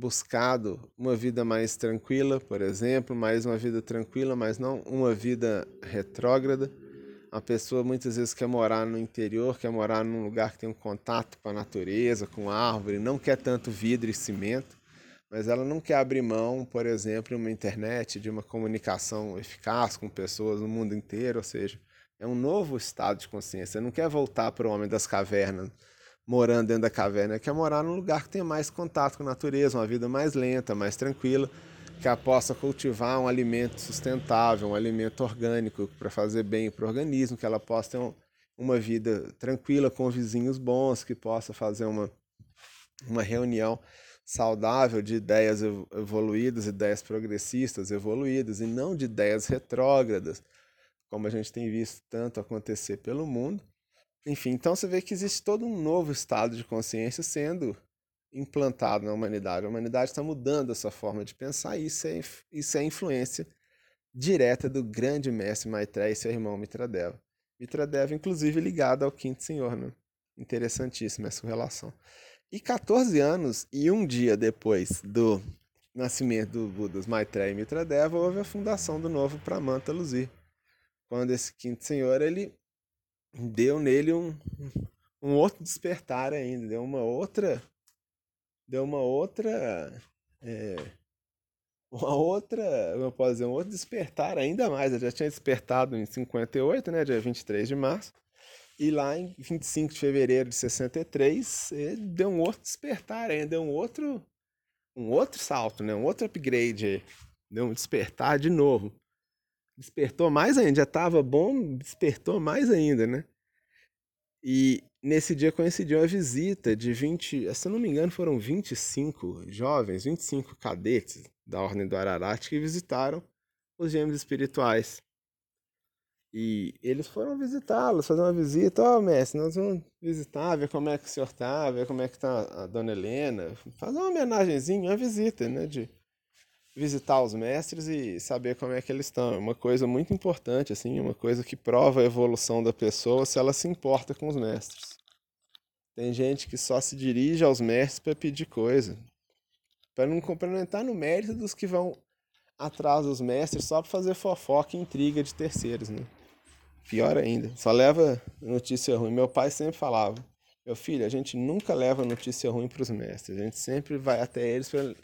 buscado uma vida mais tranquila, por exemplo, mais uma vida tranquila, mas não uma vida retrógrada. A pessoa muitas vezes quer morar no interior, quer morar num lugar que tem um contato com a natureza, com a árvore, não quer tanto vidro e cimento mas ela não quer abrir mão, por exemplo, de uma internet, de uma comunicação eficaz com pessoas no mundo inteiro, ou seja, é um novo estado de consciência. Você não quer voltar para o homem das cavernas, morando dentro da caverna, quer morar num lugar que tenha mais contato com a natureza, uma vida mais lenta, mais tranquila, que ela possa cultivar um alimento sustentável, um alimento orgânico para fazer bem para o organismo, que ela possa ter um, uma vida tranquila com vizinhos bons, que possa fazer uma, uma reunião saudável de ideias evoluídas, ideias progressistas evoluídas, e não de ideias retrógradas, como a gente tem visto tanto acontecer pelo mundo. Enfim, então você vê que existe todo um novo estado de consciência sendo implantado na humanidade. A humanidade está mudando a sua forma de pensar, e isso é, isso é influência direta do grande mestre Maitreya e seu irmão Mitradeva. Mitradeva, inclusive, ligado ao quinto senhor, né? Interessantíssima essa relação. E 14 anos e um dia depois do nascimento do Budas Maitreya e Mitradeva, houve a fundação do novo Pramanta Luzir. Quando esse quinto senhor, ele deu nele um, um outro despertar ainda, deu uma outra, deu uma outra, é, uma outra, eu posso dizer, um outro despertar ainda mais. Ele já tinha despertado em 58, né, dia 23 de março, e lá em 25 de fevereiro de 63, ele deu um outro despertar ainda, deu um outro, um outro salto, né? um outro upgrade. Deu um despertar de novo. Despertou mais ainda, já estava bom, despertou mais ainda, né? E nesse dia coincidiu a visita de 20, se eu não me engano, foram 25 jovens, 25 cadetes da Ordem do Ararat que visitaram os gêmeos espirituais. E eles foram visitá-los, fazer uma visita. Ó, oh, mestre, nós vamos visitar, ver como é que o senhor tá, ver como é que tá a dona Helena. Fazer uma homenagenzinha, uma visita, né? De visitar os mestres e saber como é que eles estão. É uma coisa muito importante, assim, uma coisa que prova a evolução da pessoa se ela se importa com os mestres. Tem gente que só se dirige aos mestres para pedir coisa. Para não, entrar no mérito dos que vão atrás dos mestres só para fazer fofoca e intriga de terceiros, né? Pior ainda, só leva notícia ruim. Meu pai sempre falava: Meu filho, a gente nunca leva notícia ruim para os mestres, a gente sempre vai até eles para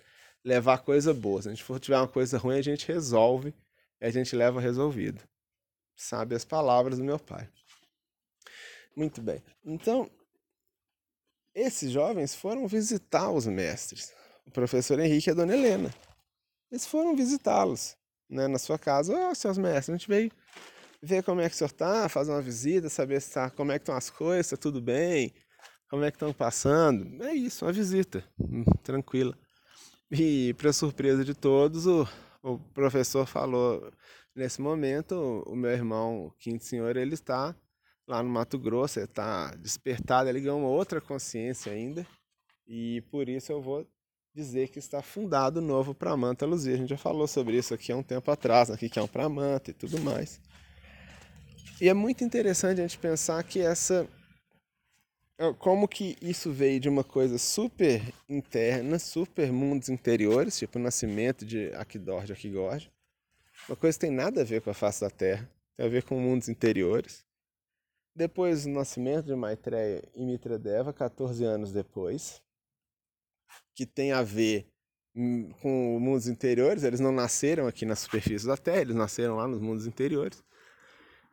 levar coisa boa. Se a gente for tiver uma coisa ruim, a gente resolve e a gente leva resolvido. Sabe as palavras do meu pai. Muito bem. Então, esses jovens foram visitar os mestres, o professor Henrique e a dona Helena. Eles foram visitá-los né, na sua casa. Ó, oh, seus mestres, a gente veio ver como é que o senhor está, fazer uma visita, saber se tá, como é que estão as coisas, está tudo bem, como é que estão passando. É isso, uma visita, hum, tranquila. E para surpresa de todos, o, o professor falou, nesse momento, o meu irmão, o quinto senhor, ele está lá no Mato Grosso, ele está despertado, ele ganhou uma outra consciência ainda, e por isso eu vou dizer que está fundado novo Pramanta Luzia. A gente já falou sobre isso aqui há um tempo atrás, aqui que é um Pramanta e tudo mais. E é muito interessante a gente pensar que essa como que isso veio de uma coisa super interna, super mundos interiores, tipo o nascimento de Akidor, de Akigord. Uma coisa que tem nada a ver com a face da Terra, tem a ver com mundos interiores. Depois o nascimento de Maitreya e Mitradeva, 14 anos depois. que tem a ver hum, com mundos interiores, eles não nasceram aqui na superfície da Terra, eles nasceram lá nos mundos interiores.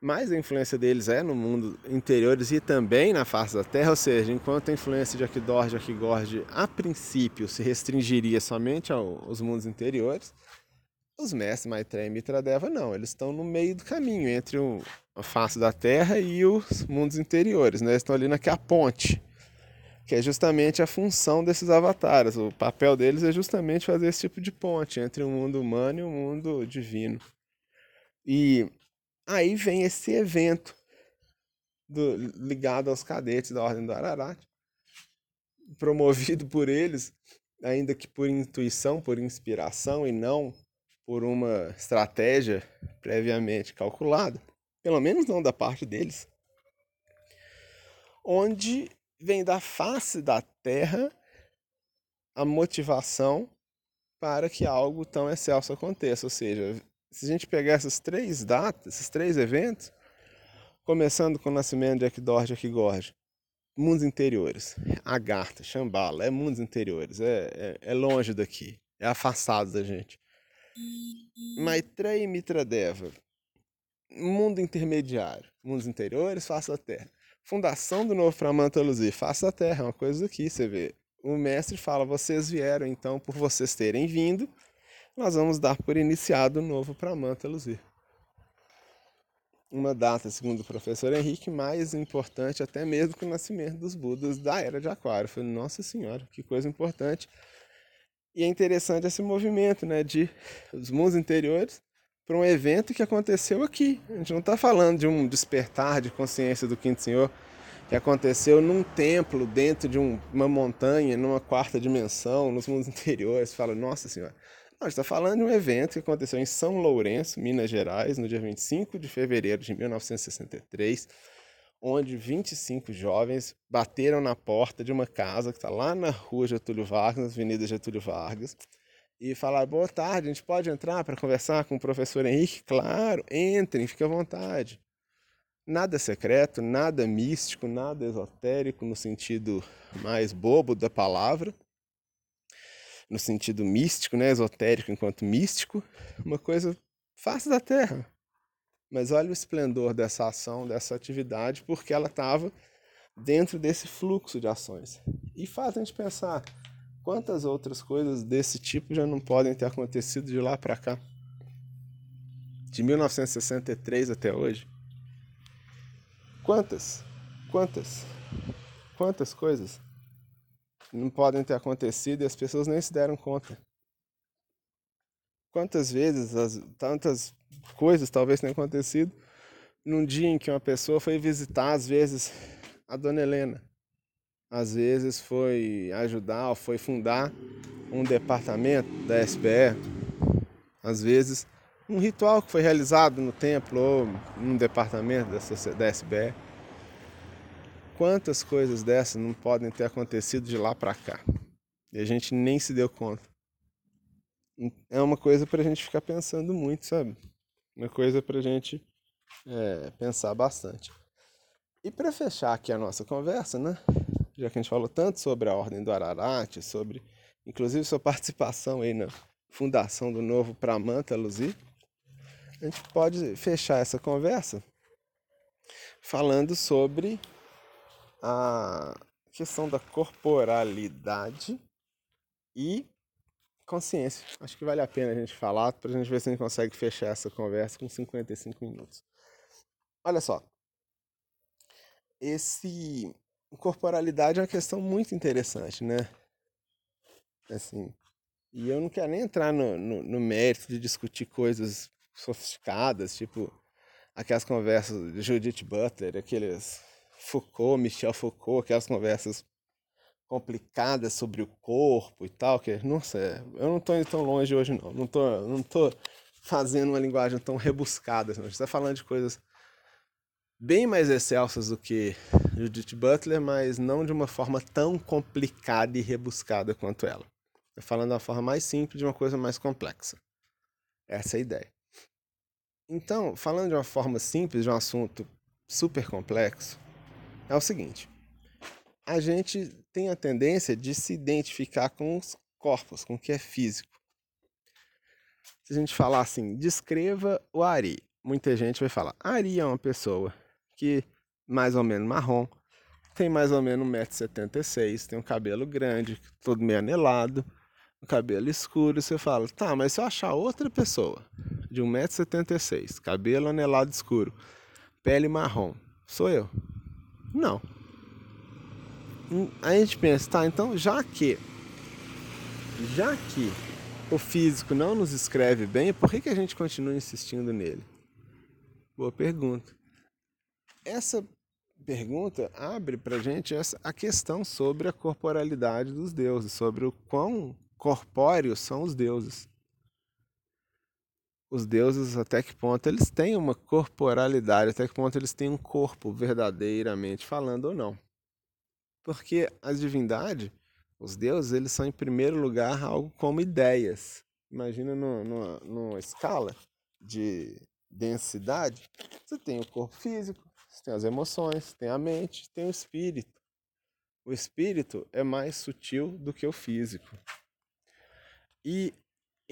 Mas a influência deles é no mundo interiores e também na face da Terra, ou seja, enquanto a influência de Akidor e Akigord a princípio se restringiria somente aos mundos interiores, os mestres Maitreya e Mitradeva não, eles estão no meio do caminho entre a face da Terra e os mundos interiores, né? Eles estão ali naquela ponte que é justamente a função desses avatares. O papel deles é justamente fazer esse tipo de ponte entre o mundo humano e o mundo divino. E aí vem esse evento do, ligado aos cadetes da Ordem do Ararat, promovido por eles, ainda que por intuição, por inspiração e não por uma estratégia previamente calculada, pelo menos não da parte deles, onde vem da face da terra a motivação para que algo tão excelso aconteça. Ou seja, se a gente pegar essas três datas, esses três eventos, começando com o nascimento de Ekdor e Ekigord, mundos interiores, Agartha, Shambhala, é mundos interiores, é, é, é, longe daqui, é afastado da gente. Maitreya e Mitradeva, mundo intermediário, mundos interiores, face da terra. Fundação do novo Pramanta Luzir, faça a terra, é uma coisa aqui, você vê. O mestre fala, vocês vieram, então, por vocês terem vindo, nós vamos dar por iniciado o novo Pramanta Luzir. Uma data, segundo o professor Henrique, mais importante até mesmo que o nascimento dos Budas da Era de Aquário. Falei, nossa senhora, que coisa importante. E é interessante esse movimento, né, de os mundos interiores para um evento que aconteceu aqui. A gente não está falando de um despertar de consciência do Quinto Senhor que aconteceu num templo, dentro de um, uma montanha, numa quarta dimensão, nos mundos *laughs* interiores. Fala, nossa senhora. Gente está falando de um evento que aconteceu em São Lourenço, Minas Gerais, no dia 25 de fevereiro de 1963, onde 25 jovens bateram na porta de uma casa que está lá na rua Getúlio Vargas, na Avenida Getúlio Vargas, e falar boa tarde, a gente pode entrar para conversar com o professor Henrique? Claro, entrem, fique à vontade. Nada secreto, nada místico, nada esotérico no sentido mais bobo da palavra, no sentido místico, né, esotérico enquanto místico, uma coisa fácil da terra. Mas olha o esplendor dessa ação, dessa atividade, porque ela estava dentro desse fluxo de ações. E faz a gente pensar, Quantas outras coisas desse tipo já não podem ter acontecido de lá para cá? De 1963 até hoje? Quantas? Quantas? Quantas coisas não podem ter acontecido e as pessoas nem se deram conta? Quantas vezes as, tantas coisas talvez tenham acontecido num dia em que uma pessoa foi visitar, às vezes, a dona Helena às vezes foi ajudar ou foi fundar um departamento da SBE, às vezes um ritual que foi realizado no templo ou num departamento da, da SBE. Quantas coisas dessas não podem ter acontecido de lá para cá? E a gente nem se deu conta. É uma coisa para a gente ficar pensando muito, sabe? Uma coisa para a gente é, pensar bastante. E para fechar aqui a nossa conversa, né? já que a gente falou tanto sobre a Ordem do Ararat, sobre inclusive sua *laughs* participação aí na fundação do novo Pramanta Luzi, a gente pode fechar essa conversa falando sobre a questão da corporalidade e consciência. Acho que vale a pena a gente falar para a gente ver se a gente consegue fechar essa conversa com 55 minutos. Olha só, esse corporalidade é uma questão muito interessante, né? Assim, e eu não quero nem entrar no, no, no mérito de discutir coisas sofisticadas, tipo aquelas conversas de Judith Butler, aqueles Foucault, Michel Foucault, aquelas conversas complicadas sobre o corpo e tal, que, nossa, eu não estou indo tão longe hoje não, não tô, não tô fazendo uma linguagem tão rebuscada, não. a gente está falando de coisas bem mais excelsas do que Judith Butler, mas não de uma forma tão complicada e rebuscada quanto ela. Estou falando da forma mais simples de uma coisa mais complexa. Essa é a ideia. Então, falando de uma forma simples de um assunto super complexo, é o seguinte: a gente tem a tendência de se identificar com os corpos, com o que é físico. Se a gente falar assim, descreva o Ari, muita gente vai falar: Ari é uma pessoa que mais ou menos marrom, tem mais ou menos 1,76m, tem um cabelo grande, todo meio anelado, um cabelo escuro. Você fala, tá, mas se eu achar outra pessoa de 1,76m, cabelo anelado escuro, pele marrom, sou eu? Não. Hum, aí a gente pensa, tá, então já que, já que o físico não nos escreve bem, por que, que a gente continua insistindo nele? Boa pergunta. Essa pergunta abre para gente essa, a questão sobre a corporalidade dos deuses, sobre o quão corpóreos são os deuses. Os deuses, até que ponto eles têm uma corporalidade, até que ponto eles têm um corpo verdadeiramente falando ou não. Porque a divindade, os deuses, eles são em primeiro lugar algo como ideias. Imagina numa, numa escala de densidade, você tem o corpo físico, você tem as emoções, tem a mente, tem o espírito. O espírito é mais sutil do que o físico. E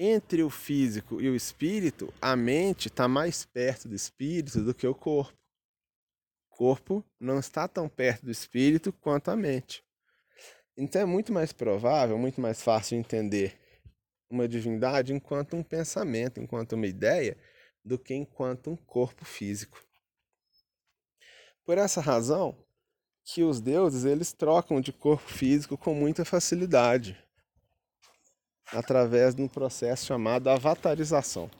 entre o físico e o espírito, a mente está mais perto do espírito do que o corpo. O corpo não está tão perto do espírito quanto a mente. Então é muito mais provável, muito mais fácil de entender uma divindade enquanto um pensamento, enquanto uma ideia, do que enquanto um corpo físico. Por essa razão que os deuses eles trocam de corpo físico com muita facilidade, através de um processo chamado avatarização.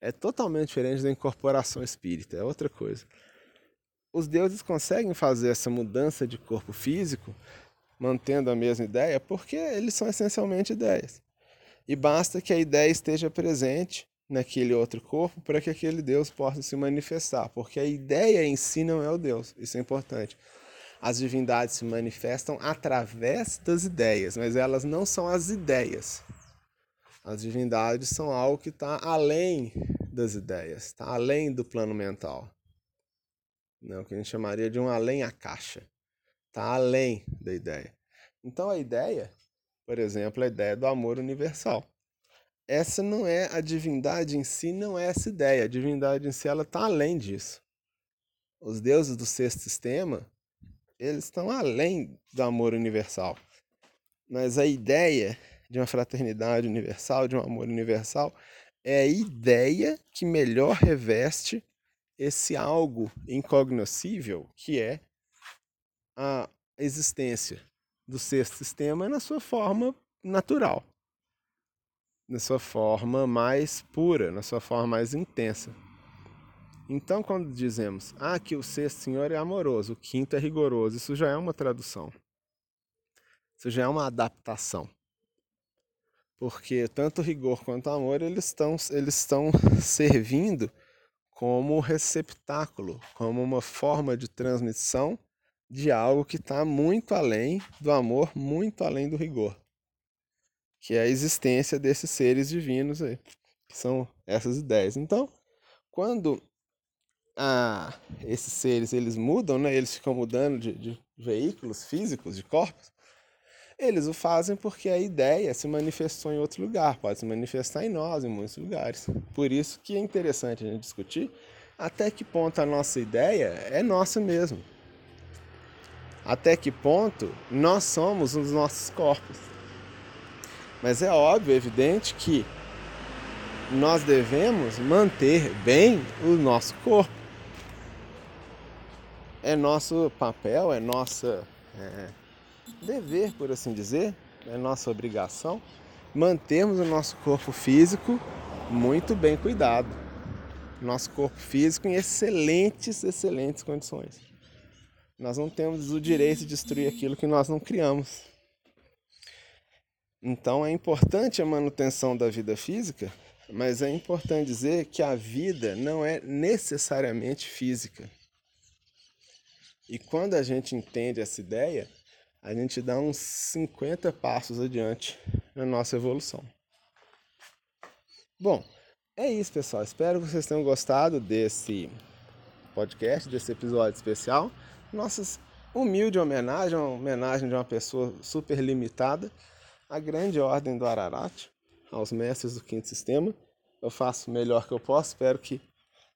É totalmente diferente da incorporação espírita, é outra coisa. Os deuses conseguem fazer essa mudança de corpo físico mantendo a mesma ideia porque eles são essencialmente ideias. E basta que a ideia esteja presente naquele outro corpo para que aquele Deus possa se manifestar, porque a ideia em si não é o Deus, isso é importante. As divindades se manifestam através das ideias, mas elas não são as ideias. As divindades são algo que está além das ideias, está além do plano mental. Né, o que a gente chamaria de um além a caixa. Está além da ideia. Então a ideia, por exemplo, a ideia do amor universal essa não é a divindade em si, não é essa ideia. A divindade em si ela está além disso. Os deuses do sexto sistema, eles estão além do amor universal. Mas a ideia de uma fraternidade universal, de um amor universal, é a ideia que melhor reveste esse algo incognoscível que é a existência do sexto sistema na sua forma natural na sua forma mais pura, na sua forma mais intensa. Então, quando dizemos ah, que o sexto senhor é amoroso, o quinto é rigoroso, isso já é uma tradução. Isso já é uma adaptação. Porque tanto rigor quanto amor, eles estão, eles estão *laughs* servindo como receptáculo, como uma forma de transmissão de algo que está muito além do amor, muito além do rigor que é a existência desses seres divinos aí, que são essas ideias. Então, quando ah, esses seres eles mudam, né, eles ficam mudando de, de veículos físicos, de corpos, eles o fazem porque a ideia se manifestou em outro lugar, pode se manifestar em nós, em muitos lugares. Por isso que é interessante a gente discutir até que ponto a nossa ideia é nossa mesmo. Até que ponto nós somos os nossos corpos. Mas é óbvio, evidente que nós devemos manter bem o nosso corpo. É nosso papel, é nossa é, dever, por assim dizer, é nossa obrigação mantermos o nosso corpo físico muito bem cuidado. Nosso corpo físico em excelentes, excelentes condições. Nós não temos o direito de destruir aquilo que nós não criamos. Então é importante a manutenção da vida física, mas é importante dizer que a vida não é necessariamente física. E quando a gente entende essa ideia, a gente dá uns 50 passos adiante na nossa evolução. Bom, é isso, pessoal. Espero que vocês tenham gostado desse podcast, desse episódio especial. Nossas humilde homenagem, uma homenagem de uma pessoa super limitada, à grande ordem do Ararat, aos mestres do quinto sistema. Eu faço o melhor que eu posso, espero que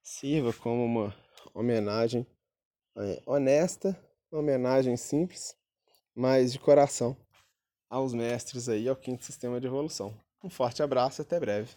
sirva como uma homenagem honesta, uma homenagem simples, mas de coração aos mestres aí, ao quinto sistema de evolução. Um forte abraço e até breve.